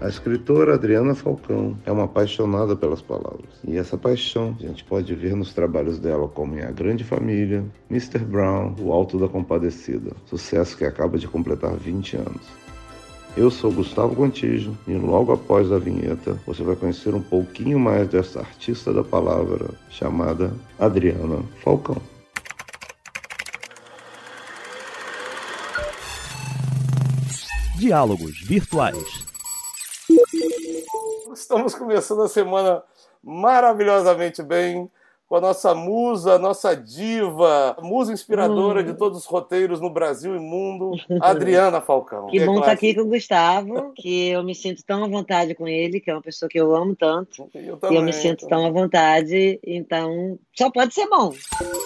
A escritora Adriana Falcão é uma apaixonada pelas palavras. E essa paixão a gente pode ver nos trabalhos dela como em A Grande Família, Mr. Brown, O Alto da Compadecida, sucesso que acaba de completar 20 anos. Eu sou Gustavo Contígio e logo após a vinheta você vai conhecer um pouquinho mais dessa artista da palavra chamada Adriana Falcão. Diálogos Virtuais. Estamos começando a semana maravilhosamente bem com a nossa musa, a nossa diva, musa inspiradora hum. de todos os roteiros no Brasil e mundo, Adriana Falcão. Que bom estar tá aqui com o Gustavo, que eu me sinto tão à vontade com ele, que é uma pessoa que eu amo tanto. Eu também, e eu me sinto tão à vontade, então só pode ser bom.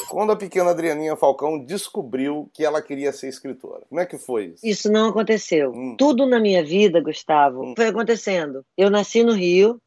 Quando a pequena Adrianinha Falcão descobriu que ela queria ser escritora, como é que foi isso? Isso não aconteceu. Hum. Tudo na minha vida, Gustavo, hum. foi acontecendo. Eu nasci no Rio,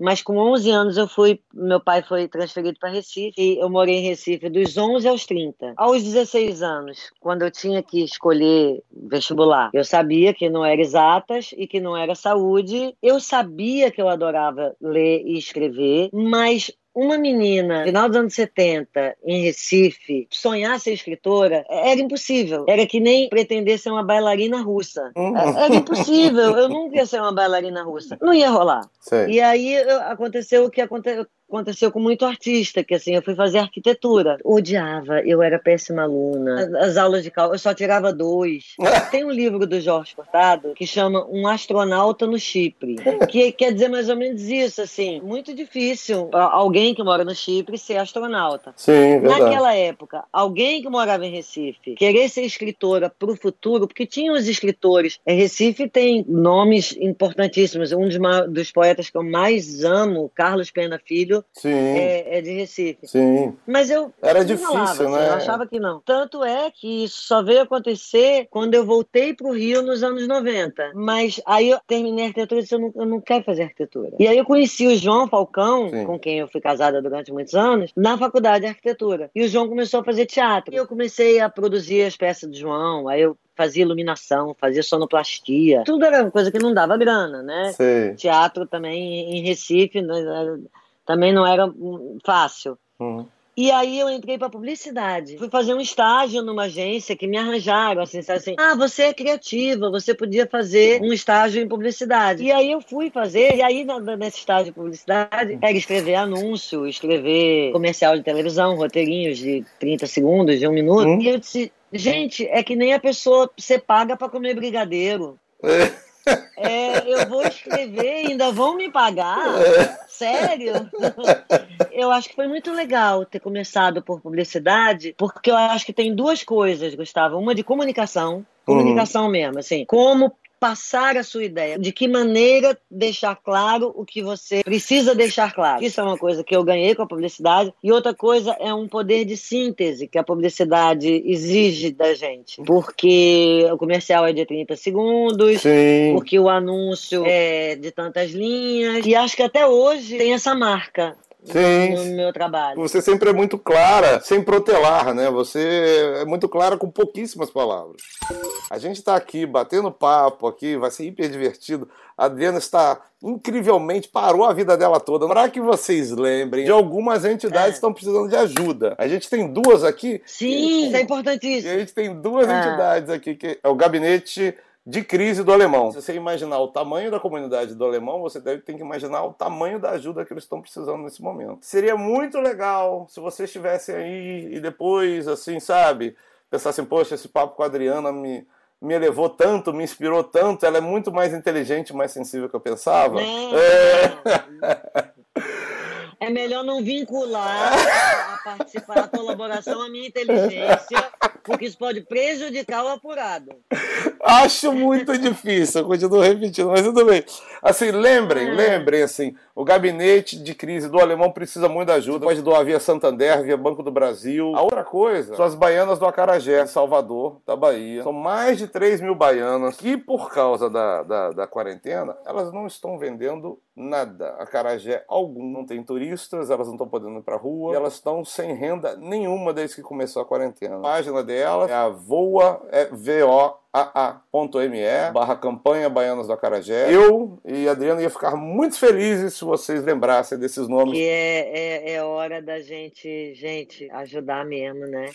Mas com 11 anos eu fui, meu pai foi transferido para Recife e eu morei em Recife dos 11 aos 30. Aos 16 anos, quando eu tinha que escolher vestibular, eu sabia que não era exatas e que não era saúde. Eu sabia que eu adorava ler e escrever, mas uma menina, final dos anos 70, em Recife, sonhar ser escritora era impossível. Era que nem pretender ser uma bailarina russa. Uhum. Era impossível. Eu nunca ia ser uma bailarina russa. Não ia rolar. Sei. E aí aconteceu o que aconteceu aconteceu com muito artista, que assim, eu fui fazer arquitetura. Odiava, eu era péssima aluna. As, aulas de cálculo, eu só tirava dois. Tem um livro do Jorge Cortado que chama Um Astronauta no Chipre, que quer dizer mais ou menos isso, assim, muito difícil alguém que mora no Chipre ser astronauta. Sim, verdade. Naquela época, alguém que morava em Recife querer ser escritora para o futuro, porque tinha os escritores. Recife tem nomes importantíssimos. Um dos, dos poetas que eu mais amo, Carlos Pena Filho, Sim. É, é, de Recife. Sim. Mas eu. Era difícil, falava, assim, né? eu achava que não. Tanto é que isso só veio acontecer quando eu voltei para o Rio nos anos 90. Mas aí eu terminei a arquitetura e disse: eu não, eu não quero fazer arquitetura. E aí eu conheci o João Falcão, Sim. com quem eu fui casada durante muitos anos, na faculdade de arquitetura. E o João começou a fazer teatro. E eu comecei a produzir as peças do João. Aí eu fazia iluminação, fazia sonoplastia. Tudo era uma coisa que não dava grana, né? Sim. Teatro também em Recife, né? Também não era fácil. Uhum. E aí eu entrei para publicidade. Fui fazer um estágio numa agência que me arranjaram, assim, assim, ah, você é criativa, você podia fazer um estágio em publicidade. E aí eu fui fazer, e aí nesse estágio de publicidade, era escrever anúncio, escrever comercial de televisão, roteirinhos de 30 segundos, de um minuto. Uhum. E eu disse, gente, é que nem a pessoa ser paga para comer brigadeiro. É. É, eu vou escrever, ainda vão me pagar? Sério? Eu acho que foi muito legal ter começado por publicidade, porque eu acho que tem duas coisas, Gustavo. Uma de comunicação, comunicação uhum. mesmo, assim, como passar a sua ideia, de que maneira deixar claro o que você precisa deixar claro. Isso é uma coisa que eu ganhei com a publicidade e outra coisa é um poder de síntese que a publicidade exige da gente, porque o comercial é de 30 segundos, Sim. porque o anúncio é de tantas linhas e acho que até hoje tem essa marca. Sim. no meu trabalho. Você sempre é muito clara, sem protelar, né? Você é muito clara com pouquíssimas palavras. A gente está aqui batendo papo aqui, vai ser hiper divertido. A Adriana está incrivelmente parou a vida dela toda. Para que vocês lembrem de algumas entidades é. que estão precisando de ajuda. A gente tem duas aqui. Sim, isso é importantíssimo. E a gente tem duas é. entidades aqui que é o gabinete de crise do alemão. Se você imaginar o tamanho da comunidade do alemão, você deve ter que imaginar o tamanho da ajuda que eles estão precisando nesse momento. Seria muito legal se vocês estivessem aí e depois, assim, sabe, pensassem, poxa, esse papo com a Adriana me, me elevou tanto, me inspirou tanto, ela é muito mais inteligente, mais sensível que eu pensava. É. É melhor não vincular a participar da colaboração à minha inteligência, porque isso pode prejudicar o apurado. Acho muito difícil, eu continuo repetindo, mas tudo bem. Assim, lembrem, ah. lembrem, assim, o gabinete de crise do alemão precisa muito de ajuda. Pode doar via Santander, via Banco do Brasil. A outra coisa são as baianas do Acarajé, Salvador, da Bahia. São mais de 3 mil baianas que, por causa da, da, da quarentena, elas não estão vendendo nada. Acarajé algum. Não tem turistas, elas não estão podendo ir pra rua, e elas estão sem renda nenhuma desde que começou a quarentena. A página delas é a Voa, é V-O aa.me barra campanha Baianos do Acarajé. Eu e Adriano ia ficar muito felizes se vocês lembrassem desses nomes. Que é, é, é hora da gente, gente, ajudar mesmo, né?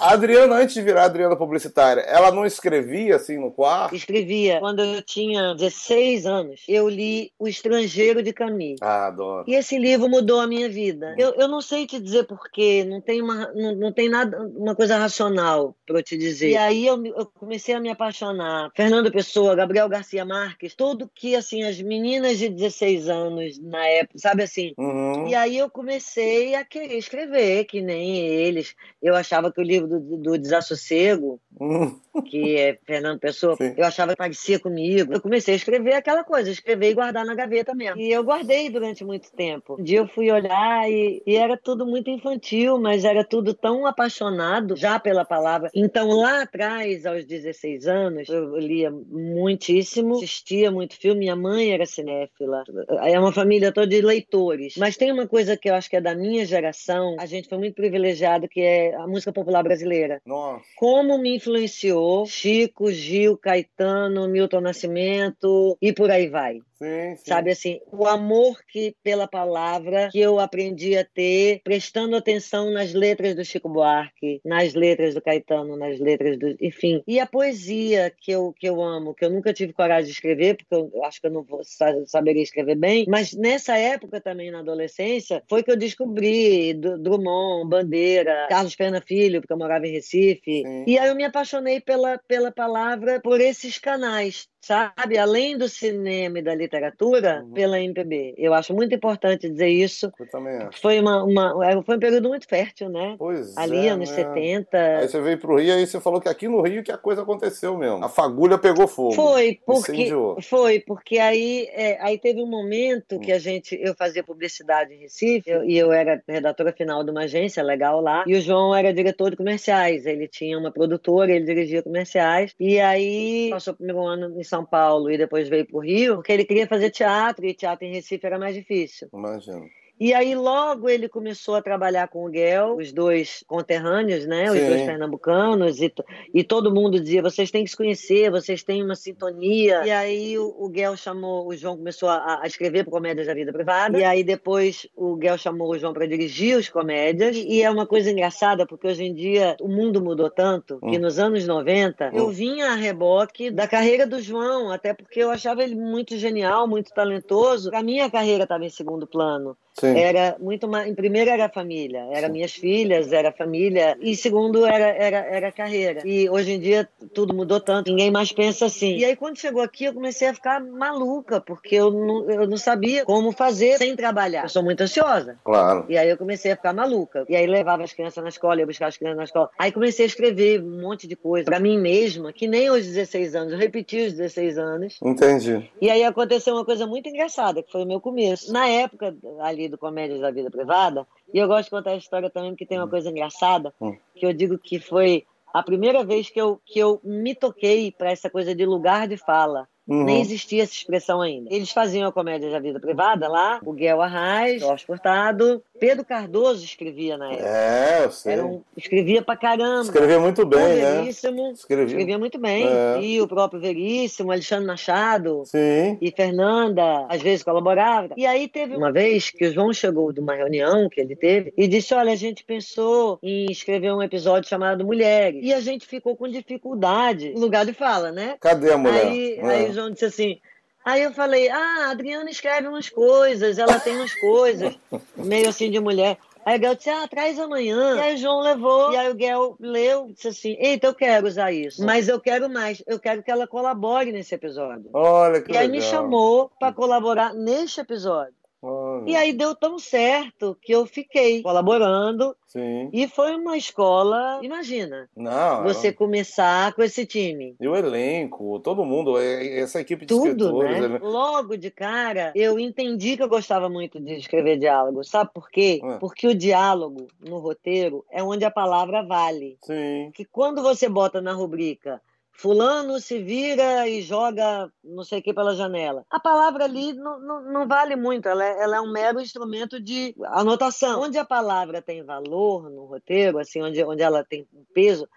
A Adriana, antes de virar Adriana publicitária, ela não escrevia assim no quarto? Escrevia. Quando eu tinha 16 anos, eu li O Estrangeiro de Camille. Ah, adoro. E esse livro mudou a minha vida. Eu, eu não sei te dizer porquê, não tem, uma, não, não tem nada, uma coisa racional para eu te dizer. E aí eu, eu comecei a me apaixonar. Fernando Pessoa, Gabriel Garcia Marques, tudo que, assim, as meninas de 16 anos na época, sabe assim? Uhum. E aí eu comecei a querer escrever, que nem eles. Eu achava que o livro do, do Desassossego, Uhum. que é Fernando Pessoa, Sim. eu achava que parecia comigo. Eu comecei a escrever aquela coisa, escrever e guardar na gaveta mesmo. E eu guardei durante muito tempo. Um dia eu fui olhar e, e era tudo muito infantil, mas era tudo tão apaixonado já pela palavra. Então lá atrás, aos 16 anos, eu lia muitíssimo, assistia muito filme. Minha mãe era cinéfila. É uma família toda de leitores. Mas tem uma coisa que eu acho que é da minha geração, a gente foi muito privilegiado, que é a música popular brasileira Nossa. como me influenciou Chico, Gil, Caetano, Milton Nascimento e por aí vai. Sim, sim. Sabe assim, o amor que pela palavra que eu aprendi a ter, prestando atenção nas letras do Chico Buarque, nas letras do Caetano, nas letras do, enfim. E a poesia que eu que eu amo, que eu nunca tive coragem de escrever, porque eu acho que eu não vou sa- saberia escrever bem, mas nessa época também na adolescência, foi que eu descobri Drummond, Bandeira, Carlos Pena Filho, porque eu morava em Recife. Sim. E aí eu me apaixonei pela pela palavra por esses canais sabe? Além do cinema e da literatura, Uhum. pela MPB. Eu acho muito importante dizer isso. Eu também acho. Foi, uma, uma, é, foi um período muito fértil, né? Pois Ali, é, anos né? 70. Aí você veio pro Rio e aí você falou que aqui no Rio que a coisa aconteceu mesmo. A fagulha pegou fogo. Foi, porque Incendiou. foi, porque aí, é, aí teve um momento que a gente, eu fazia publicidade em Recife, eu- e eu era redatora final de uma agência legal lá, e o João era diretor de comerciais. Ele tinha uma produtora, ele dirigia comerciais, e aí passou o primeiro ano em São Paulo e depois veio pro Rio, porque ele queria fazer teatro, e teatro em Recife era mais difícil. Imagino. E aí logo ele começou a trabalhar com o Guel, os dois conterrâneos, né? Os Sim. dois pernambucanos, e, e todo mundo dizia: vocês têm que se conhecer, vocês têm uma sintonia. E aí o, o Guel chamou, o João começou a, a escrever Comédias da Vida Privada. E aí depois o Guel chamou o João para dirigir os comédias. E, e é uma coisa engraçada, porque hoje em dia o mundo mudou tanto que Hum. nos anos 90 Hum. eu vinha a reboque da carreira do João, até porque eu achava ele muito genial, muito talentoso. A minha carreira estava em segundo plano. Sim. Era muito mais. Em primeiro era a família, era minhas filhas, era a família. E segundo era, era, era a carreira. E hoje em dia tudo mudou tanto, ninguém mais pensa assim. E aí quando chegou aqui eu comecei a ficar maluca, porque eu não, eu não sabia como fazer sem trabalhar. Eu sou muito ansiosa. Claro. E aí eu comecei a ficar maluca. E aí levava as crianças na escola, ia buscar as crianças na escola. Aí comecei a escrever um monte de coisa pra mim mesma, que nem aos 16 anos. Eu repeti os 16 anos. Entendi. E aí aconteceu uma coisa muito engraçada, que foi o meu começo. Na época ali do Comédias da Vida Privada, e eu gosto de contar a história também, porque tem uma coisa engraçada, Hum. que eu digo que foi a primeira vez que eu, que eu me toquei para essa coisa de lugar de fala. Uhum. Nem existia essa expressão ainda. Eles faziam a comédia da vida privada lá, o Guel Arraes, Jorge Furtado, Pedro Cardoso escrevia na época. É, eu sei. Era um, escrevia pra caramba. Escrevia muito bem, né? Veríssimo, Escrevia. escrevia muito bem. É. E o próprio Veríssimo, Alexandre Machado, Sim. e Fernanda às vezes colaborava. E aí teve uma vez que o João chegou de uma reunião que ele teve e disse: Olha, a gente pensou em escrever um episódio chamado Mulheres. E a gente ficou com dificuldade lugar de fala, né? Cadê a mulher? Aí, É. aí João disse assim. Aí eu falei, ah, a Adriana escreve umas coisas, ela tem umas coisas, meio assim de mulher. Aí o Guel disse, ah, traz amanhã. E aí o João levou, e aí o Guel leu, disse assim, eita, eu quero usar isso. Mas eu quero mais, eu quero que ela colabore nesse episódio. Olha que E aí legal. me chamou para colaborar neste episódio. Olha. E aí deu tão certo que eu fiquei colaborando Sim. e foi uma escola, imagina, Não, você começar com esse time. E o elenco, todo mundo, é- essa equipe de Tudo, escritores. né? ele- Logo de cara, eu entendi que eu gostava muito de escrever diálogo. Sabe por quê? Ué. Porque o diálogo no roteiro é onde a palavra vale. Sim. Que quando você bota na rubrica Fulano se vira e joga não sei o que pela janela. A palavra ali não, não, não vale muito, ela é, ela é um mero instrumento de anotação. Onde a palavra tem valor no roteiro, assim, onde, onde ela tem peso,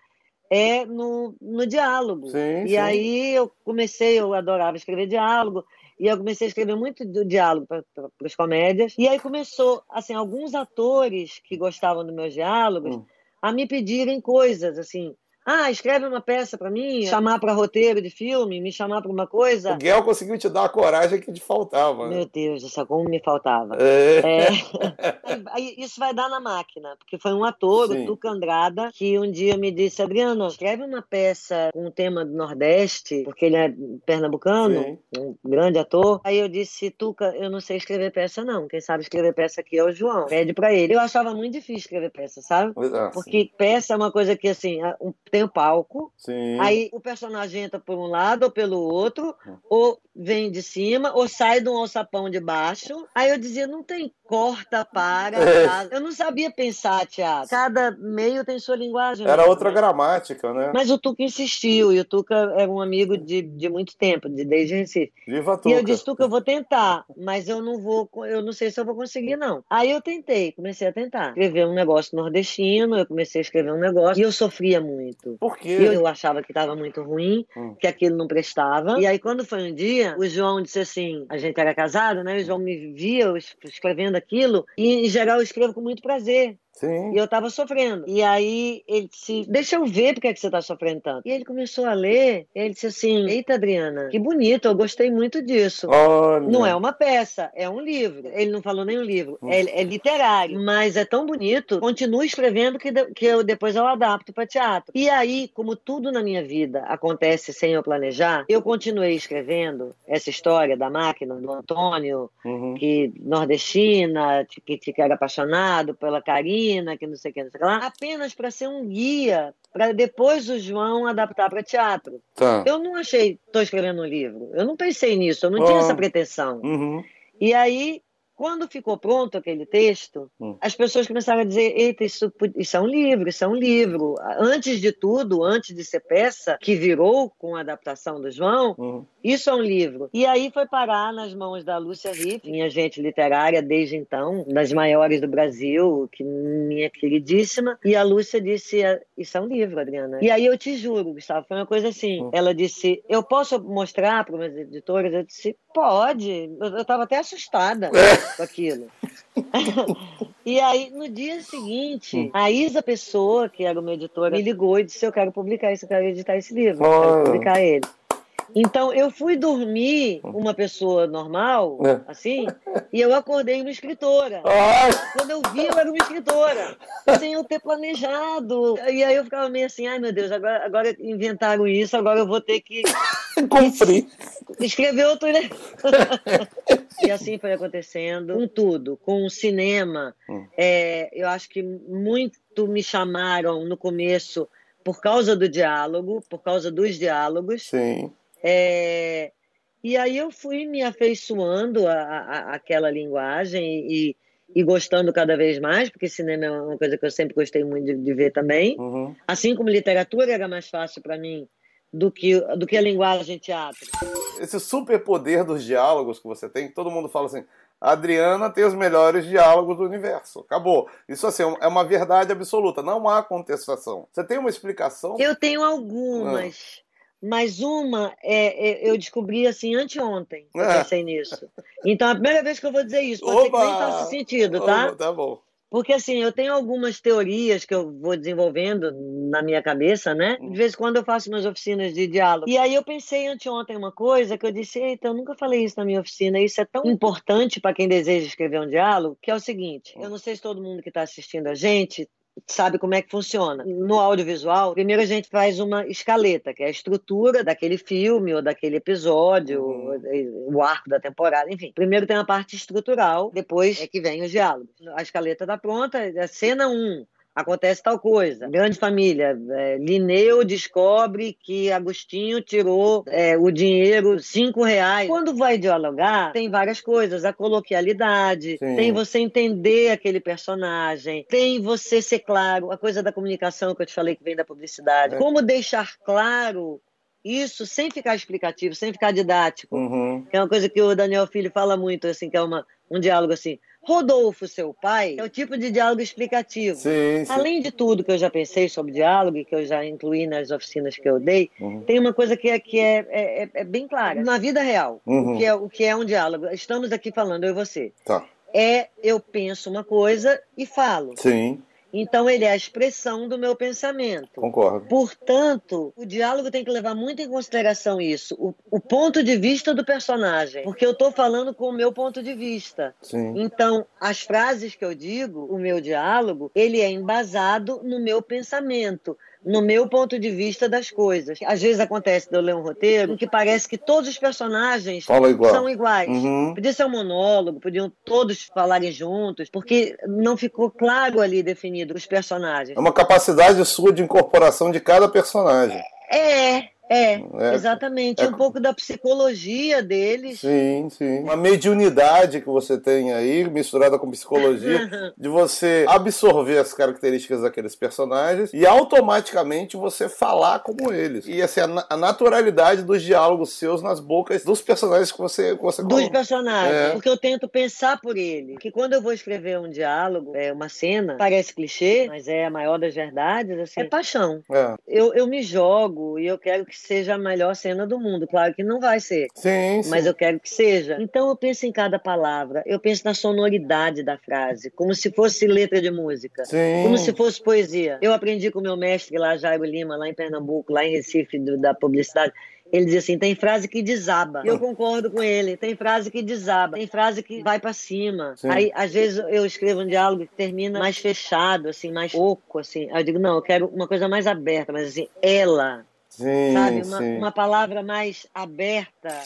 é no, no diálogo. Sim, e sim. aí eu comecei, eu adorava escrever diálogo, e eu comecei a escrever muito do diálogo para as comédias. E aí começou, assim, alguns atores que gostavam dos meus diálogos Hum. a me pedirem coisas, assim. Ah, escreve uma peça para mim, chamar para roteiro de filme, me chamar para uma coisa. O Guel conseguiu te dar a coragem que te faltava. né? Meu Deus do céu, como me faltava. É. É. Isso vai dar na máquina, porque foi um ator, Sim. o Tuca Andrada, que um dia me disse, Adriano, escreve uma peça com o tema do Nordeste, porque ele é pernambucano, Sim. um grande ator. Aí eu disse, Tuca, eu não sei escrever peça não, quem sabe escrever peça aqui é o João, pede pra ele. Eu achava muito difícil escrever peça, sabe? Ah, Porque peça é uma coisa que, assim, um- tem o palco, Sim. Aí o personagem entra por um lado ou pelo outro, Hum. ou vem de cima, ou sai de um alçapão de baixo. Aí eu dizia, não tem corta, para. É. Eu não sabia pensar teatro. Cada meio tem sua linguagem. Era né? outra gramática, né? Mas o Tuca insistiu, e o Tuca era um amigo de, de muito tempo, de, desde Recife. Viva E Tuca. eu disse, Tuca, eu vou tentar, mas eu não vou, eu não sei se eu vou conseguir, não. Aí eu tentei, comecei a tentar. Escrever um negócio nordestino, eu comecei a escrever um negócio, e eu sofria muito. Por quê? Eu achava que estava muito ruim, Hum. que aquilo não prestava. E aí, quando foi um dia, o João disse assim: a gente era casado, né? O João me via escrevendo aquilo, e em geral eu escrevo com muito prazer. Sim. E eu estava sofrendo. E aí ele disse: Deixa eu ver porque é que você está sofrendo tanto. E ele começou a ler, e ele disse assim: Eita, Adriana, que bonito, eu gostei muito disso. Olha. Não é uma peça, é um livro. Ele não falou nem um livro, Hum. é, é literário, mas é tão bonito. Continue escrevendo que, de- que eu, depois eu adapto para teatro. E aí, como tudo na minha vida acontece sem eu planejar, eu continuei escrevendo essa história da máquina do Antônio, Uhum. que nordestina, que, que era apaixonado pela Que não sei o que, não sei o que lá, apenas para ser um guia para depois o João adaptar para teatro. Tá. Eu não achei, estou escrevendo um livro. Eu não pensei nisso, eu não tinha Ah. essa pretensão. Uhum. E aí, quando ficou pronto aquele texto, Hum. as pessoas começaram a dizer: Eita, isso, isso é um livro, isso é um livro. Antes de tudo, antes de ser peça, que virou com a adaptação do João, Uhum. isso é um livro. E aí foi parar nas mãos da Lúcia Riff, minha agente literária desde então, das maiores do Brasil, que minha queridíssima. E a Lúcia disse: Isso é um livro, Adriana. E aí eu te juro, Gustavo, foi uma coisa assim. Hum. Ela disse: Eu posso mostrar para umas editoras? Eu disse: Pode. Eu estava até assustada com aquilo. e aí, no dia seguinte, a Isa Pessoa, que era uma editora, me ligou e disse: Eu quero publicar isso, eu quero editar esse livro, eu quero publicar ele. Então, eu fui dormir uma pessoa normal, É. assim, e eu acordei uma escritora. Quando eu vi, eu era uma escritora, sem eu ter planejado. E aí eu ficava meio assim, ai meu Deus, agora, agora inventaram isso, agora eu vou ter que cumpri. escrever outro. e assim foi acontecendo, com tudo, com o cinema. Hum. É, eu acho que muito me chamaram no começo por causa do diálogo, por causa dos diálogos. Sim. É, e aí eu fui me afeiçoando a, a- àquela linguagem e, e gostando cada vez mais, porque cinema é uma coisa que eu sempre gostei muito de, de ver também. Uhum. Assim como literatura era mais fácil para mim do que, do que a linguagem teatro. Esse superpoder dos diálogos que você tem, que todo mundo fala assim, a Adriana tem os melhores diálogos do universo. Acabou. Isso assim é uma verdade absoluta, não há contestação. Você tem uma explicação? Eu tenho algumas, mas uma é, é- eu descobri assim anteontem. Eu É. pensei nisso. Então, a primeira vez que eu vou dizer isso, pode ser que nem Oba! faça sentido, tá? Opa, Tá bom. Porque assim, eu tenho algumas teorias que eu vou desenvolvendo na minha cabeça, né? De vez em quando eu faço umas oficinas de diálogo. E aí eu pensei anteontem uma coisa que eu disse, eita, eu nunca falei isso na minha oficina. Isso é tão importante para quem deseja escrever um diálogo, que é o seguinte, eu não sei se todo mundo que está assistindo a gente sabe como é que funciona. No audiovisual, primeiro a gente faz uma escaleta, que é a estrutura daquele filme ou daquele episódio, Uhum. o arco da temporada, enfim. Primeiro tem a parte estrutural, depois é que vem os diálogos. A escaleta está pronta, é cena 1. Acontece tal coisa. Grande família. É, Lineu descobre que Agostinho tirou é, o dinheiro, cinco reais. Quando vai dialogar, tem várias coisas. A coloquialidade, Sim. tem você entender aquele personagem, tem você ser claro, a coisa da comunicação que eu te falei que vem da publicidade. É. Como deixar claro isso sem ficar explicativo, sem ficar didático. Uhum. Que é uma coisa que o Daniel Filho fala muito, assim, que é uma, um diálogo assim. Rodolfo, seu pai, é o tipo de diálogo explicativo. Sim, sim. Além de tudo que eu já pensei sobre diálogo e que eu já incluí nas oficinas que eu dei, uhum. tem uma coisa que, é, que é, é, é, bem clara. Na vida real, uhum. o, que é, o que é um diálogo? Estamos aqui falando, eu e você. Tá. É eu penso uma coisa e falo. Sim. Então, ele é a expressão do meu pensamento. Concordo. Portanto, o diálogo tem que levar muito em consideração isso, o, o ponto de vista do personagem. Porque eu estou falando com o meu ponto de vista. Sim. Então, as frases que eu digo, o meu diálogo, ele é embasado no meu pensamento no meu ponto de vista das coisas. Às vezes acontece de eu ler um roteiro que parece que todos os personagens igual. são iguais. Uhum. Podia ser um monólogo, podiam todos falarem juntos, porque não ficou claro ali definido os personagens. É uma capacidade sua de incorporação de cada personagem. É, é, é, exatamente. É, um pouco da psicologia deles. Sim, sim. Uma mediunidade que você tem aí, misturada com psicologia, de você absorver as características daqueles personagens e automaticamente você falar como eles. E assim, a, a naturalidade dos diálogos seus nas bocas dos personagens que você, que você Dos personagens. É. Porque eu tento pensar por ele. Que quando eu vou escrever um diálogo, é uma cena, parece clichê, mas é a maior das verdades, assim, é paixão. É. Eu, eu me jogo e eu quero que seja a melhor cena do mundo. Claro que não vai ser. Sim, sim. Mas eu quero que seja. Então eu penso em cada palavra, eu penso na sonoridade da frase, como se fosse letra de música, sim. como se fosse poesia. Eu aprendi com o meu mestre lá, Jairo Lima, lá em Pernambuco, lá em Recife, do, da publicidade. Ele diz assim: tem frase que desaba. Eu concordo com ele. Tem frase que desaba. Tem frase que vai para cima. Sim. Aí, às vezes, eu escrevo um diálogo que termina mais fechado, assim, mais oco, assim. Aí eu digo: não, eu quero uma coisa mais aberta, mas assim, ela Sim, sabe? Uma, sim. uma palavra mais aberta.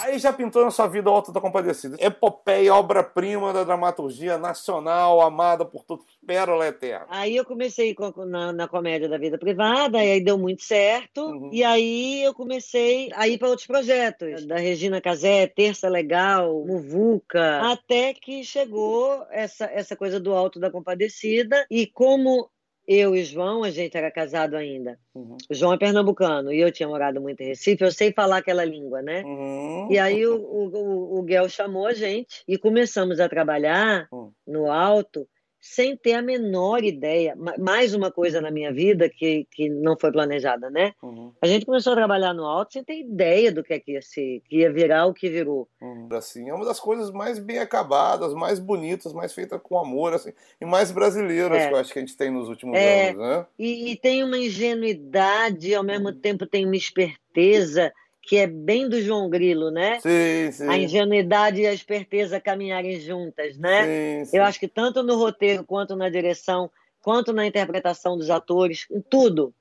Aí já pintou na sua vida o Alto da Compadecida. Epopeia, obra-prima da dramaturgia nacional, amada por todos, pérola eterna. Aí eu comecei com, na, na, comédia da vida privada, e aí deu muito certo. Uhum. E aí eu comecei a ir para outros projetos, da Regina Casé, Terça Legal, Muvuca, até que chegou essa, essa coisa do Alto da Compadecida. E como eu e João, a gente era casado ainda. Uhum. O João é pernambucano e eu tinha morado muito em Recife, eu sei falar aquela língua, né? Uhum. E aí o, o, o, Guel chamou a gente e começamos a trabalhar uhum. no alto sem ter a menor ideia. Mais uma coisa na minha vida que, que não foi planejada, né? Uhum. A gente começou a trabalhar no alto sem ter ideia do que, é que ia ser, que ia virar o que virou. Uhum. Assim, é uma das coisas mais bem acabadas, mais bonitas, mais feitas com amor, assim, e mais brasileiras é. que eu acho que a gente tem nos últimos é. anos, né? E, e tem uma ingenuidade, ao mesmo uhum. tempo tem uma esperteza que é bem do João Grilo, né? Sim, sim. A ingenuidade e a esperteza caminharem juntas, né? Sim, sim. Eu acho que tanto no roteiro, quanto na direção, quanto na interpretação dos atores, em tudo,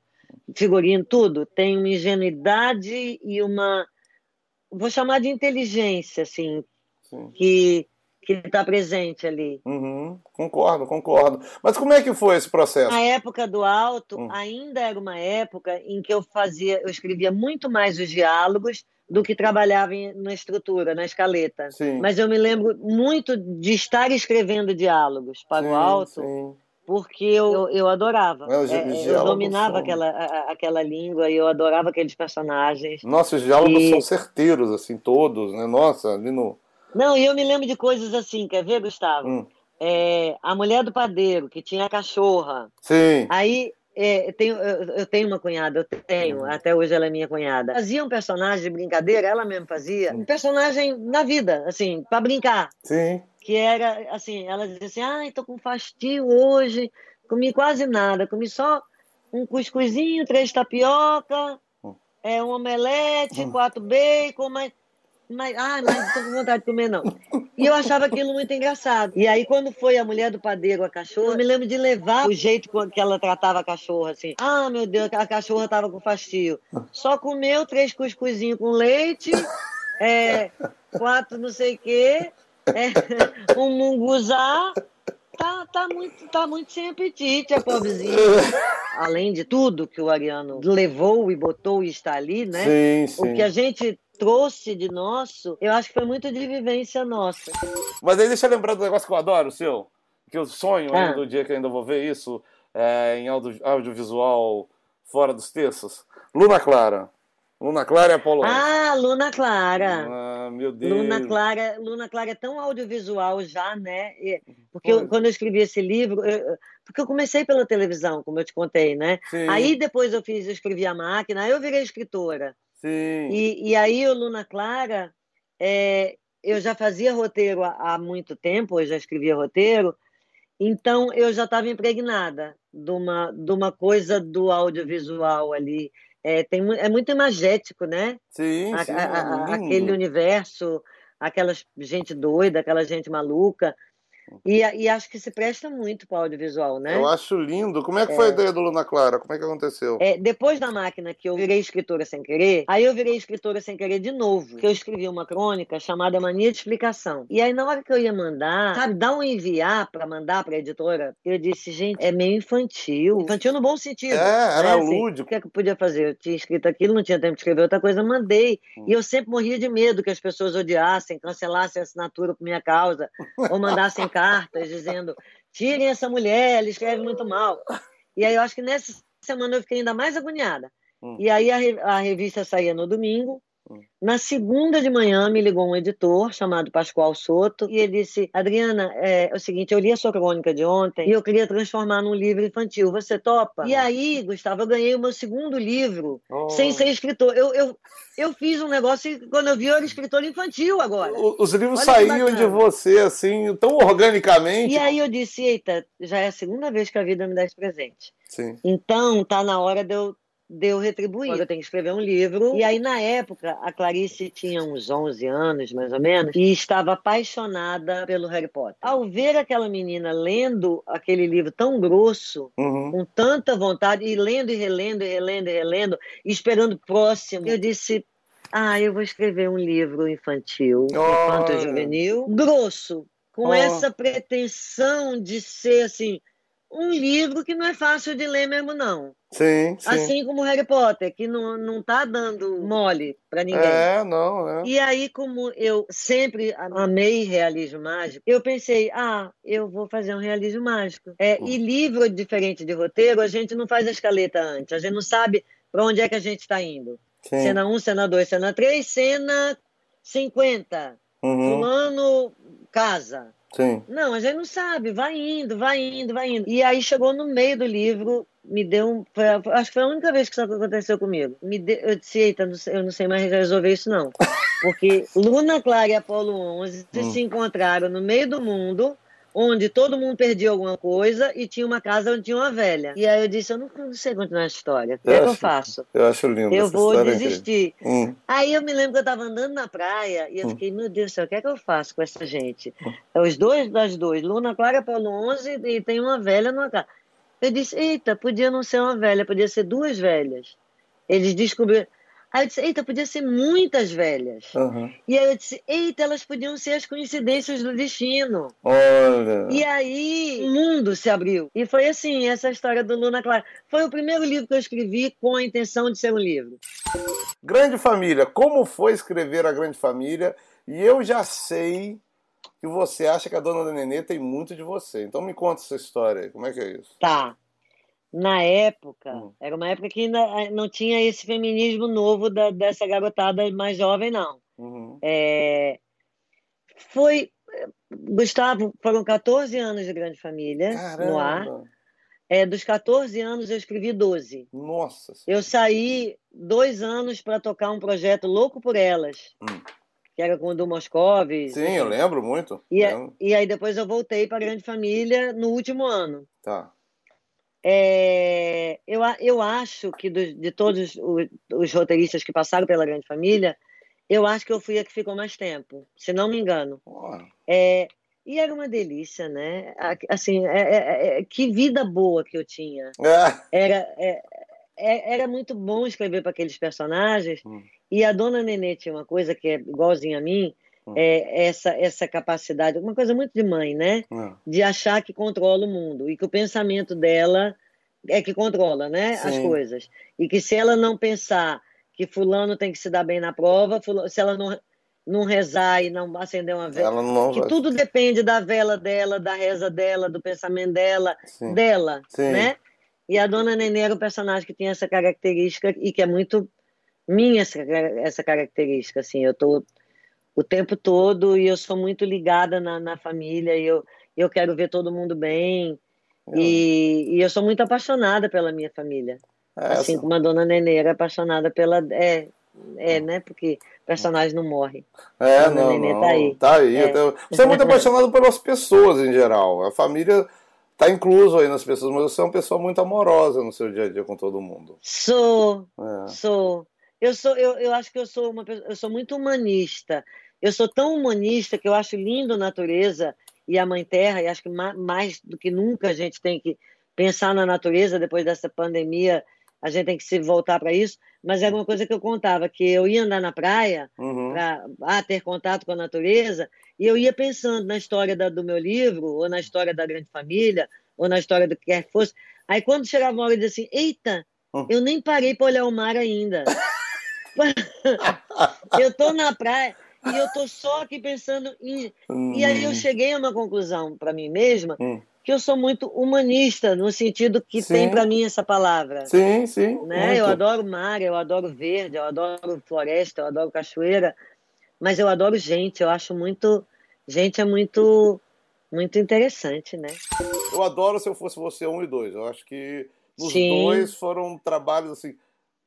figurino, tudo, tem uma ingenuidade e uma, vou chamar de inteligência, assim, sim. que que está presente ali. Uhum, concordo, concordo. Mas como é que foi esse processo? A época do alto uhum. ainda era uma época em que eu fazia, eu escrevia muito mais os diálogos do que trabalhava na estrutura, na escaleta. Sim. Mas eu me lembro muito de estar escrevendo diálogos para sim, o alto. Sim. Porque eu, eu, adorava. É, os, é, os eu dominava aquela, a, aquela língua e eu adorava aqueles personagens. Nossa, os diálogos e... são certeiros, assim, todos, né? Nossa, ali no, não, e eu me lembro de coisas assim, quer ver, Gustavo? Hum. É, a mulher do padeiro, que tinha a cachorra. Sim. Aí é, tenho, eu, eu, tenho uma cunhada, eu tenho, hum. até hoje ela é minha cunhada. Fazia um personagem de brincadeira, ela mesma fazia, um personagem na vida, assim, para brincar. Sim. Que era, assim, ela dizia assim, ai, tô com fastio hoje, comi quase nada, comi só um cuscuzinho, três tapioca, hum. é, um omelete, hum. quatro bacon, mas mas, ah, mas não estou com vontade de comer, não. E eu achava aquilo muito engraçado. E aí, quando foi a mulher do padeiro, a cachorra, eu me lembro de levar o jeito que ela tratava a cachorra, assim. Ah, meu Deus, a cachorra tava com fastio. Só comeu três cuscuzinhos com leite, é, quatro não sei o quê, é, um munguzá. Tá, tá, muito, tá muito sem apetite, a pobrezinha. Além de tudo que o Ariano levou e botou e está ali, né? Sim, sim. O que a gente trouxe de nosso, eu acho que foi muito de vivência nossa. Mas aí deixa eu lembrar do negócio que eu adoro, o seu, que eu sonho ah. do dia que ainda vou ver isso é, em audio, audiovisual fora dos textos. Luna Clara. Luna Clara e Apolo Ah, Luna Clara. Ah, meu Deus. Luna Clara, Luna Clara é tão audiovisual já, né? Porque eu, quando eu escrevi esse livro, eu, porque eu comecei pela televisão, como eu te contei, né? Sim. Aí depois eu fiz, eu escrevi a máquina, aí eu virei escritora. Sim. E, e aí o Luna Clara, é, eu já fazia roteiro há, há muito tempo, eu já escrevia roteiro, então eu já estava impregnada de uma, de uma coisa do audiovisual ali é, tem, é muito imagético, né? Sim, sim a, a, aquele universo, aquela gente doida, aquela gente maluca. E, e, acho que se presta muito para o audiovisual, né? Eu acho lindo. Como é que foi é... a ideia do Luna Clara? Como é que aconteceu? É, depois da máquina que eu virei escritora sem querer, aí eu virei escritora sem querer de novo. Que eu escrevi uma crônica chamada Mania de Explicação. E aí, na hora que eu ia mandar, sabe, dar um enviar para mandar para a editora, eu disse, gente, é meio infantil. Infantil no bom sentido. É, era né? assim, lúdico. O que, é que eu podia fazer? Eu tinha escrito aquilo, não tinha tempo de escrever outra coisa, mandei. Hum. E eu sempre morria de medo que as pessoas odiassem, cancelassem a assinatura por minha causa, ou mandassem cartas dizendo: tirem essa mulher, ela escreve muito mal. E aí eu acho que nessa semana eu fiquei ainda mais agoniada. Hum. E aí a, a revista saía no domingo, na segunda de manhã me ligou um editor chamado Pascoal Soto e ele disse: Adriana, é, é, o seguinte, eu li a sua crônica de ontem e eu queria transformar num livro infantil. Você topa? E aí, Gustavo, eu ganhei o meu segundo livro oh. sem ser escritor. Eu, eu, eu fiz um negócio e quando eu vi eu era escritor infantil agora. Os livros Olha saíam de você assim, tão organicamente. E aí eu disse: Eita, já é a segunda vez que a vida me dá esse presente. Sim. Então tá na hora de eu deu retribuir. Eu tenho que escrever um livro. E aí, na época, a Clarice tinha uns 11 anos, mais ou menos, e estava apaixonada pelo Harry Potter. Ao ver aquela menina lendo aquele livro tão grosso, uhum. com tanta vontade, e lendo e relendo, e relendo e relendo, e esperando o próximo, eu disse. Ah, eu vou escrever um livro infantil, oh. infanto juvenil, grosso, com oh. essa pretensão de ser assim um livro que não é fácil de ler mesmo, não. Sim, sim. Assim como Harry Potter, que não, não tá dando mole para ninguém. É, não, é. E aí, como eu sempre amei realismo mágico, eu pensei, ah, eu vou fazer um realismo mágico. É, E livro diferente de roteiro, a gente não faz a escaleta antes, a gente não sabe para onde é que a gente está indo. Sim. Cena 1, cena 2, cena 3, cena 50. Uhum. Fulano casa. Sim. Não, a gente não sabe, vai indo, vai indo, vai indo. E aí chegou no meio do livro, me deu um. Foi, acho que foi a única vez que isso aconteceu comigo. Me deu, eu disse, eita, não sei, eu não sei mais resolver isso, não. Porque Luna Clara e Apolo 11 hum. se encontraram no meio do mundo onde todo mundo perdia alguma coisa e tinha uma casa onde tinha uma velha. E aí eu disse, eu não, não sei continuar a história. O que, é que eu faço? Eu acho lindo. Eu vou desistir. Hum. Aí eu me lembro que eu estava andando na praia e eu hum. fiquei, meu Deus do céu, o que é que eu faço com essa gente? Hum. Os dois das duas, Luna Clara Paulo 11 e tem uma velha numa casa. Eu disse, eita, podia não ser uma velha, podia ser duas velhas. Eles descobriram. Aí eu disse, eita, podia ser muitas velhas. Uhum. E aí eu disse, eita, elas podiam ser as coincidências do destino. Olha. E aí o mundo se abriu. E foi assim, essa história do Luna Clara. Foi o primeiro livro que eu escrevi com a intenção de ser um livro. Grande Família, como foi escrever a Grande Família? E eu já sei que você acha que a dona da Nenê tem muito de você. Então me conta essa história aí, como é que é isso? Tá na época, hum. era uma época que ainda eh, não tinha esse feminismo novo da, dessa garotada mais jovem, não. Uhum. É, foi, Gustavo, foram 14 anos de Grande Família Caramba. no ar. É, dos 14 anos eu escrevi 12. Nossa Eu saí dois anos para tocar um projeto Louco por Elas. Hum. Que era com o Du Moscov. Sim, eu lembro muito. E, lembro. e aí depois eu voltei para Grande Família no último ano. Tá. É, eu, eu acho que do, de todos os, os, roteiristas que passaram pela Grande Família, eu acho que eu fui a que ficou mais tempo, se não me engano. É, e era uma delícia, né? Assim, é, é, é que vida boa que eu tinha. É. Era, era muito bom escrever para aqueles personagens. Hum. E a dona Nenê tinha uma coisa que é igualzinha a mim. É, essa, essa capacidade, uma coisa muito de mãe, né? Hum. De achar que controla o mundo e que o pensamento dela é que controla, né? Sim. As coisas. E que se ela não pensar que fulano tem que se dar bem na prova, fulano, se ela não, não rezar e não acender uma vela, não que tudo depende da vela dela, da reza dela, do pensamento dela, Sim. dela, Sim. né? E a dona Nenê era o personagem que tinha essa característica e que é muito minha essa, essa característica, assim, eu tô o tempo todo e eu sou muito ligada na, na família e eu, eu quero ver todo mundo bem é. e, e, eu sou muito apaixonada pela minha família. É, assim como a dona Nenê era apaixonada pela... É, é, né? Porque personagem não morre. É, não, Nenê não. Tá aí. Tá aí. É. Você é muito apaixonado pelas pessoas em geral. A família tá incluso aí nas pessoas, mas você é uma pessoa muito amorosa no seu dia a dia com todo mundo. Sou, é. sou. Eu sou, eu, eu acho que eu sou uma eu sou muito humanista. Eu sou tão humanista que eu acho lindo a natureza e a mãe terra, e acho que mais do que nunca a gente tem que pensar na natureza depois dessa pandemia, a gente tem que se voltar para isso. Mas era uma coisa que eu contava, que eu ia andar na praia uhum. para ah, ter contato com a natureza, e eu ia pensando na história da, do meu livro, ou na história da grande família, ou na história do que quer que fosse. Aí quando chegava uma hora, eu dizia assim, eita, uhum. eu nem parei para olhar o mar ainda. eu tô na praia e eu tô só aqui pensando em. Hum. E aí eu hum. cheguei a uma conclusão para mim mesma hum. que eu sou muito humanista no sentido que sim. tem para mim essa palavra. Sim, sim. Né? Eu adoro mar, eu adoro verde, eu adoro floresta, eu adoro cachoeira, mas eu adoro gente. Eu acho muito gente é muito muito interessante, né? Eu adoro se eu fosse você um e dois. Eu acho que os dois foram trabalhos assim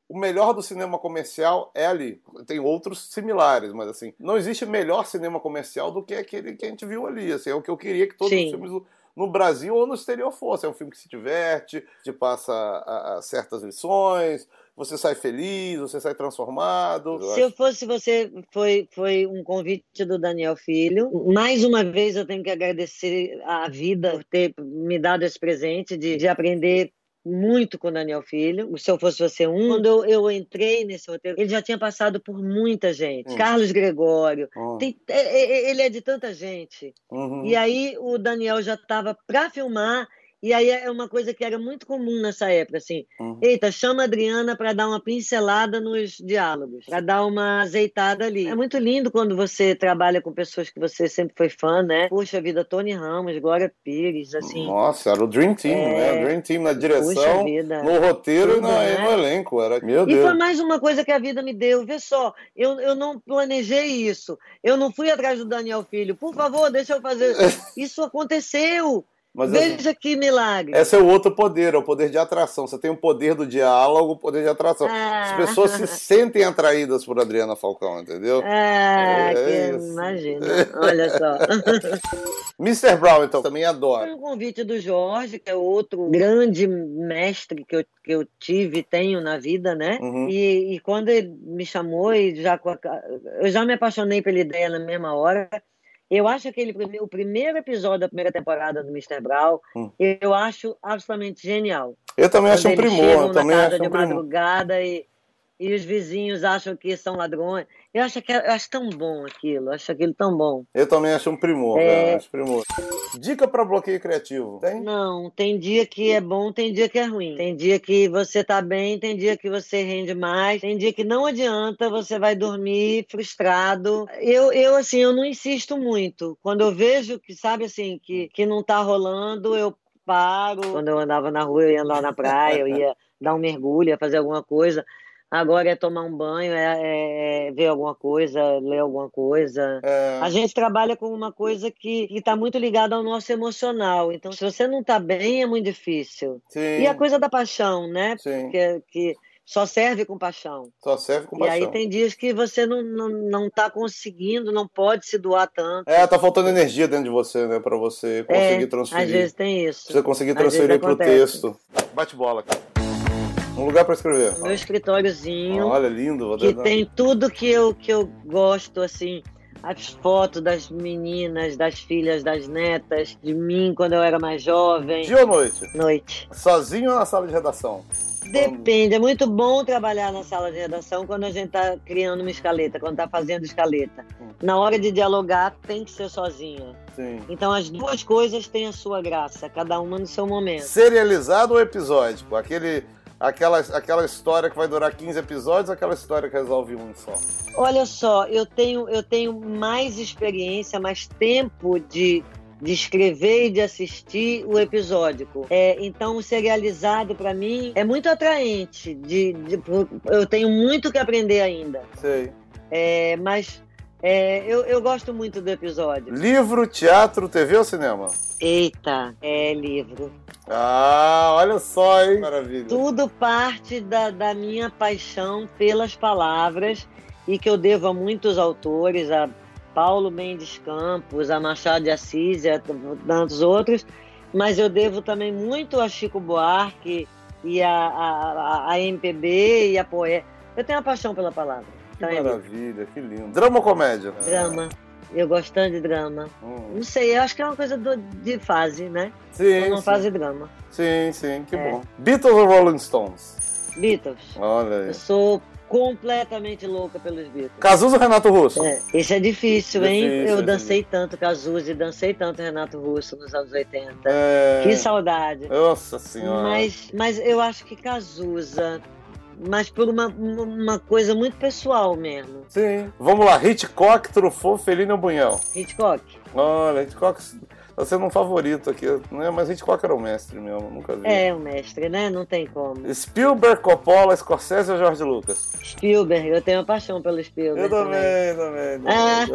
o melhor do cinema comercial é ali. Tem outros similares, mas assim, não existe melhor cinema comercial do que aquele que a gente viu ali. Assim, é o que eu queria que todos Sim. os filmes no Brasil ou no exterior fossem. É um filme que se diverte, te passa a, a certas lições, você sai feliz, você sai transformado. Se eu, eu fosse você, foi, foi um convite do Daniel Filho. Mais uma vez eu tenho que agradecer a vida por ter me dado esse presente de, de aprender muito com Daniel Filho. Se eu fosse você um, quando eu, eu entrei nesse roteiro, ele já tinha passado por muita gente. Hum. Carlos Gregório, hum. tem, é, é, é ele é de tanta gente. Uhum. E aí o Daniel já estava para filmar e aí é uma coisa que era muito comum nessa época, assim. Uhum. Eita, chama a Adriana para dar uma pincelada nos diálogos, para dar uma azeitada ali. É muito lindo quando você trabalha com pessoas que você sempre foi fã, né? Puxa vida, Tony Ramos, Glória Pires, assim. Nossa, era o Dream Team, é... né? O Dream Team na direção, no roteiro e no, né? no, elenco. Era... Meu Deus. E foi mais uma coisa que a vida me deu. Vê só, eu, eu não planejei isso. Eu não fui atrás do Daniel Filho. Por favor, deixa eu fazer. Isso aconteceu. Mas Veja que milagre. Esse é o outro poder, é o poder de atração. Você tem o poder do diálogo, o poder de atração. Ah. As pessoas se sentem atraídas por Adriana Falcão, entendeu? Ah, é que imagina. Olha só. Mr. Brown, então, também adoro. Foi um convite do Jorge, que é outro grande mestre que eu, que eu tive e tenho na vida, né? Uhum. E, e quando ele me chamou, e já, eu já me apaixonei pela ideia na mesma hora. Eu acho aquele o primeiro episódio da primeira temporada do Mr. Brown, hum. eu acho absolutamente genial. Eu também acho um primor. também acho um de madrugada e e os vizinhos acham que são ladrões. Eu acho, que, eu acho tão bom aquilo, acho aquilo tão bom. Eu também acho um primor, é... acho primor. Dica para bloqueio criativo, tem? Não, tem dia que é bom, tem dia que é ruim. Tem dia que você tá bem, tem dia que você rende mais, tem dia que não adianta, você vai dormir frustrado. Eu, eu assim, eu não insisto muito. Quando eu vejo que, sabe assim, que, que não tá rolando, eu paro. Quando eu andava na rua, eu ia andar na praia, eu ia dar um mergulho, ia fazer alguma coisa Agora é tomar um banho, é, é, é ver alguma coisa, ler alguma coisa. É... A gente trabalha com uma coisa que está muito ligada ao nosso emocional. Então, se você não está bem, é muito difícil. Sim. E a coisa da paixão, né? Sim. Que, que só serve com paixão. Só serve com e paixão. E aí tem dias que você não, não, não tá conseguindo, não pode se doar tanto. É, tá faltando energia dentro de você, né? Para você conseguir é, transferir. Às vezes tem isso. Você conseguir transferir para o texto. Bate bola, cara. Um lugar para escrever. Meu escritóriozinho. Olha, lindo. Vou que dar... tem tudo que eu, que eu gosto, assim. As fotos das meninas, das filhas, das netas, de mim quando eu era mais jovem. Dia ou noite? Noite. Sozinho ou na sala de redação? Depende, é muito bom trabalhar na sala de redação quando a gente está criando uma escaleta, quando está fazendo escaleta. Hum. Na hora de dialogar, tem que ser sozinha. Sim. Então as duas coisas têm a sua graça, cada uma no seu momento. Serializado ou episódico? Aquele aquela, aquela história que vai durar 15 episódios ou aquela história que resolve um só? Olha só, eu tenho, eu tenho mais experiência, mais tempo de de escrever e de assistir o episódico. É, então, o serializado, para mim, é muito atraente. De, de, eu tenho muito que aprender ainda. Sei. É, mas é, eu, eu gosto muito do episódio. Livro, teatro, TV ou cinema? Eita, é livro. Ah, olha só, hein? Maravilha. Tudo parte da, da minha paixão pelas palavras e que eu devo a muitos autores, a Paulo Mendes Campos, a Machado de Assis e a tantos outros, mas eu devo também muito a Chico Buarque e a, a, a MPB e a poeta. Eu tenho uma paixão pela palavra. Que tá maravilha, que lindo. Drama ou comédia? Drama. Eu gostando de drama. Hum. Não sei, eu acho que é uma coisa do, de fase, né? Sim. Não fase drama. Sim, sim, que é. bom. Beatles ou Rolling Stones? Beatles. Olha aí. Eu sou completamente louca pelos Beatles. Cazuza ou Renato Russo? É, isso é difícil, hein? Difícil, eu dancei tanto Cazuza e dancei tanto Renato Russo nos anos 80. É... Que saudade. Nossa Senhora. Mas, mas eu acho que Cazuza mas por uma, uma coisa muito pessoal mesmo. Sim. Vamos lá, Hitchcock, Truffaut, Felino ou Bunhal? Hitchcock. Olha, Hitchcock Tá sendo um favorito aqui, né? Mas a gente qual era o mestre mesmo? Nunca vi. É, o mestre, né? Não tem como. Spielberg, Coppola, Scorsese ou George Lucas? Spielberg, eu tenho uma paixão pelo Spielberg. Eu também, também. também, ah.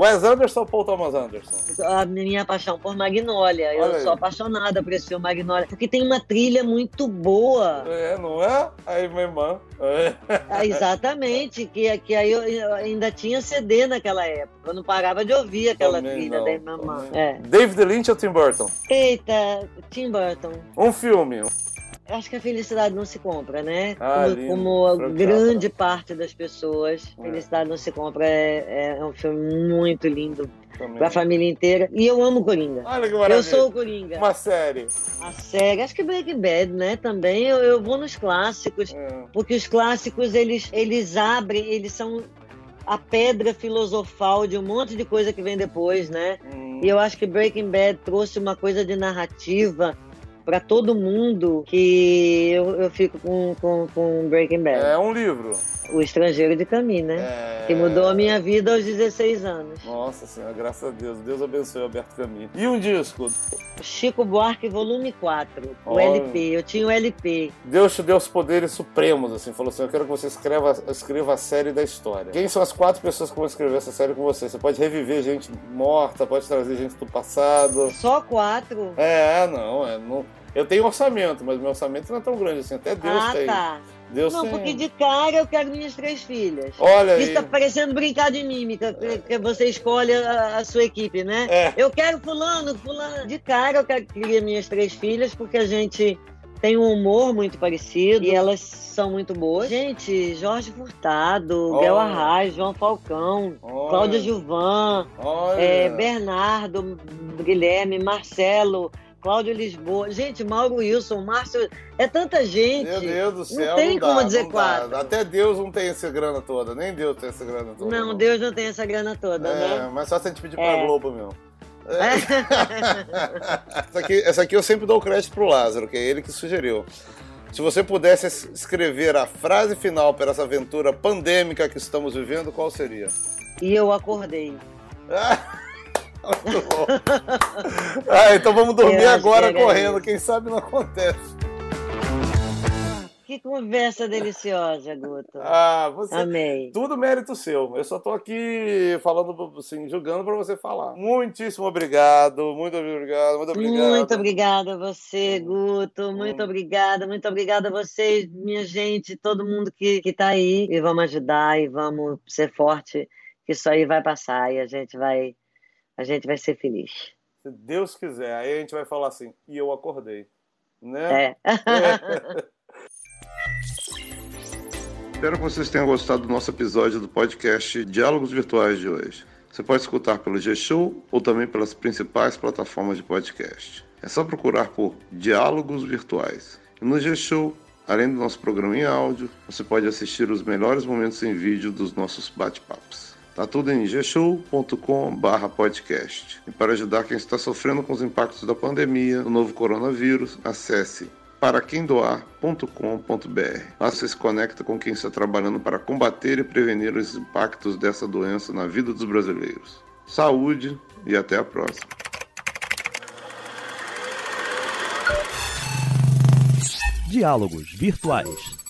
Wes Anderson ou Paul Thomas Anderson? A minha paixão por Magnolia. Olha eu aí. sou apaixonada por esse filme Magnolia. Porque tem uma trilha muito boa. É, não é? Aí, minha irmã. É. Ah, exatamente, que, que aí eu ainda tinha CD naquela época. Eu não parava de ouvir aquela também trilha não, da irmã. É. David Lynch ou Tim Burton? Eita, Tim Burton. Um filme. Acho que a felicidade não se compra, né? Ah, como, como a grande parte das pessoas, é. Felicidade não se compra é, é um filme muito lindo para a família inteira. E eu amo Coringa. Olha que maravilha. Eu sou o Coringa. Uma série. A série, acho que Breaking Bad, né? Também eu, eu vou nos clássicos, é. porque os clássicos eles eles abrem, eles são a pedra filosofal de um monte de coisa que vem depois, né? Hum. E eu acho que Breaking Bad trouxe uma coisa de narrativa para todo mundo que eu, eu fico com, com, com Breaking Bad. É um livro. O Estrangeiro de Caminho, né? É... Que mudou a minha vida aos 16 anos. Nossa Senhora, graças a Deus. Deus abençoe o Alberto Caminho. E um disco? Chico Buarque, volume 4. O LP. Eu tinha o LP. Deus te deu os poderes supremos, assim. Falou assim: Eu quero que você escreva, escreva a série da história. Quem são as quatro pessoas que vão escrever essa série com você? Você pode reviver gente morta, pode trazer gente do passado. Só quatro? É, não. É, não eu tenho orçamento, mas meu orçamento não é tão grande assim. Até Deus ah, tem. Tá. Não, tem. porque de cara eu quero minhas três filhas. Olha Isso aí. tá parecendo brincar de mímica, é. que você escolhe a, a sua equipe, né? É. Eu quero fulano, fulano. De cara eu quero criar minhas três filhas, porque a gente tem um humor muito parecido e elas são muito boas. Gente, Jorge Furtado, oh. Bel Arraes, João Falcão, oh. Cláudia Gilvan, é, Bernardo, Guilherme, Marcelo, Cláudio Lisboa. Gente, Mauro Wilson, Márcio. É tanta gente. Meu Deus do céu. Não tem não como dá, dizer quatro. Até Deus não tem essa grana toda. Nem Deus tem essa grana toda. Não, não. Deus não tem essa grana toda, é, né? Mas só se a gente pedir é. pra Globo, meu. É. essa, aqui, essa aqui eu sempre dou crédito pro Lázaro, que é ele que sugeriu. Se você pudesse escrever a frase final para essa aventura pandêmica que estamos vivendo, qual seria? E eu acordei. ah, então vamos dormir agora correndo. Quem sabe não acontece. Que conversa deliciosa, Guto. Ah, você. Amei. Tudo mérito seu. Eu só tô aqui falando, assim, julgando para você falar. Muitíssimo obrigado, muito obrigado, muito obrigado. Muito obrigada a você, Guto. Muito hum. obrigada, muito obrigada a vocês, minha gente, todo mundo que, que tá aí. E vamos ajudar e vamos ser forte, que isso aí vai passar e a gente vai a gente vai ser feliz. Se Deus quiser, aí a gente vai falar assim, e eu acordei. Né? É. é. Espero que vocês tenham gostado do nosso episódio do podcast Diálogos Virtuais de hoje. Você pode escutar pelo G-Show ou também pelas principais plataformas de podcast. É só procurar por Diálogos Virtuais. E no G-Show, além do nosso programa em áudio, você pode assistir os melhores momentos em vídeo dos nossos bate-papos. Tá tatudngshow.com.br podcast. E para ajudar quem está sofrendo com os impactos da pandemia, do novo coronavírus, acesse paraquemdoar.com.br. Lá você se conecta com quem está trabalhando para combater e prevenir os impactos dessa doença na vida dos brasileiros. Saúde e até a próxima. Diálogos virtuais.